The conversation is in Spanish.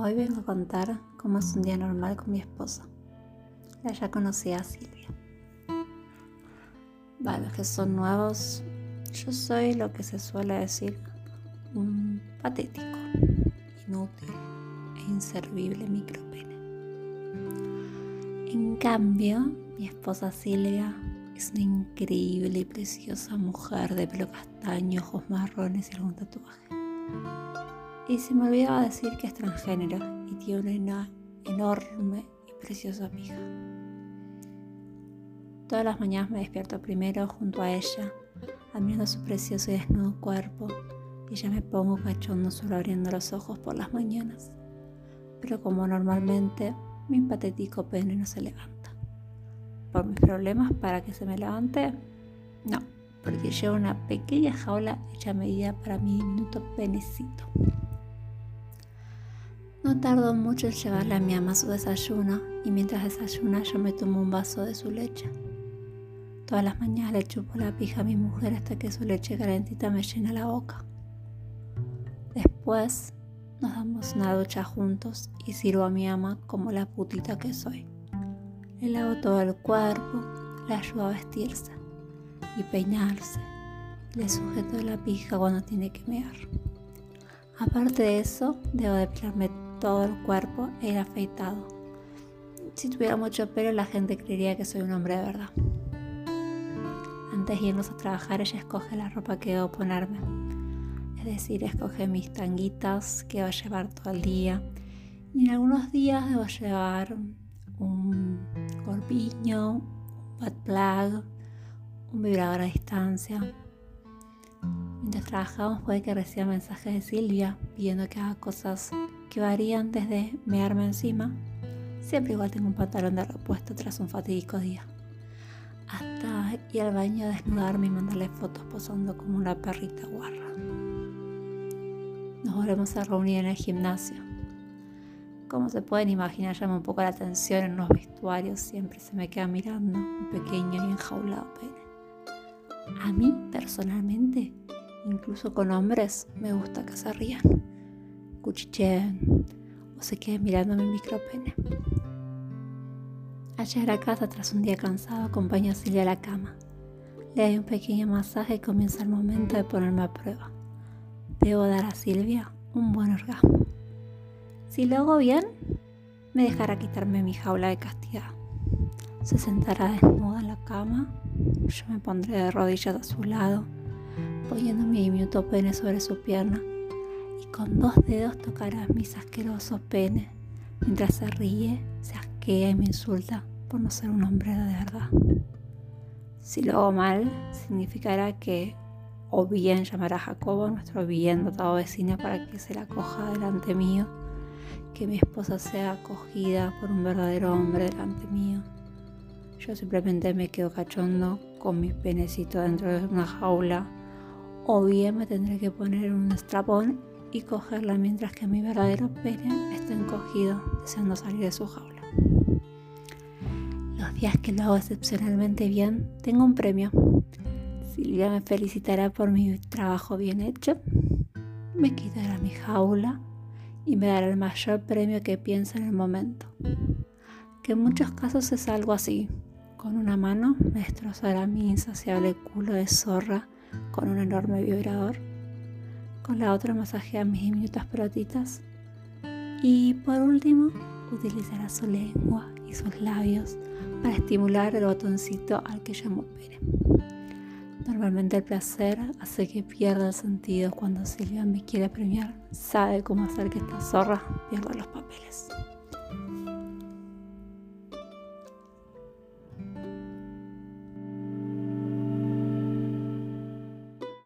Hoy vengo a contar cómo es un día normal con mi esposa. La ya conocía a Silvia. Para los que son nuevos, yo soy lo que se suele decir un patético, inútil e inservible micropene. En cambio, mi esposa Silvia es una increíble y preciosa mujer de pelo castaño, ojos marrones y algún tatuaje. Y se me olvidaba decir que es transgénero y tiene una enorme y preciosa pija. Todas las mañanas me despierto primero junto a ella, admirando su precioso y desnudo cuerpo, y ya me pongo cachondo solo abriendo los ojos por las mañanas. Pero como normalmente, mi patético pene no se levanta. ¿Por mis problemas para que se me levante? No, porque llevo una pequeña jaula hecha medida para mi diminuto penecito. No tardo mucho en llevarle a mi ama su desayuno y mientras desayuna yo me tomo un vaso de su leche. Todas las mañanas le chupo la pija a mi mujer hasta que su leche calentita me llena la boca. Después nos damos una ducha juntos y sirvo a mi ama como la putita que soy. Le lavo todo el cuerpo, le ayudo a vestirse y peinarse. Le sujeto la pija cuando tiene que mear. Aparte de eso, debo depilarme todo el cuerpo e ir afeitado. Si tuviera mucho pelo, la gente creería que soy un hombre de verdad. Antes de irnos a trabajar, ella escoge la ropa que debo ponerme. Es decir, escoge mis tanguitas que voy a llevar todo el día. Y en algunos días debo llevar un corpiño, un butt plug, un vibrador a distancia, Mientras trabajamos puede que reciba mensajes de Silvia pidiendo que haga cosas que varían desde mearme encima, siempre igual tengo un pantalón de repuesto tras un fatídico día, hasta ir al baño a desnudarme y mandarle fotos posando como una perrita guarra. Nos volvemos a reunir en el gimnasio. Como se pueden imaginar, llama un poco la atención en los vestuarios, siempre se me queda mirando un pequeño y enjaulado pene. A mí, personalmente, incluso con hombres, me gusta que se rían, cuchicheen o se queden mirando mi micropene. Al llegar a casa tras un día cansado, acompaño a Silvia a la cama. Le doy un pequeño masaje y comienza el momento de ponerme a prueba. Debo dar a Silvia un buen orgasmo. Si lo hago bien, me dejará quitarme mi jaula de castidad. Se sentará desnuda en la cama yo me pondré de rodillas a su lado, poniendo mi diminuto pene sobre su pierna y con dos dedos tocará mis asquerosos penes mientras se ríe, se asquea y me insulta por no ser un hombre de verdad. Si lo hago mal, significará que o bien llamará a Jacobo, nuestro bien dotado vecino, para que se la coja delante mío, que mi esposa sea acogida por un verdadero hombre delante mío yo simplemente me quedo cachondo con mi penecito dentro de una jaula. O bien me tendré que poner un strapón y cogerla mientras que mi verdadero pene está encogido, deseando salir de su jaula. Los días que lo hago excepcionalmente bien, tengo un premio. Silvia me felicitará por mi trabajo bien hecho, me quitará mi jaula y me dará el mayor premio que piensa en el momento. Que en muchos casos es algo así, con una mano me destrozará mi insaciable culo de zorra con un enorme vibrador. Con la otra masajea mis diminutas pelotitas. Y por último, utilizará su lengua y sus labios para estimular el botoncito al que llamo pene. Normalmente el placer hace que pierda el sentido cuando Silvia me quiere premiar. Sabe cómo hacer que esta zorra pierda los papeles.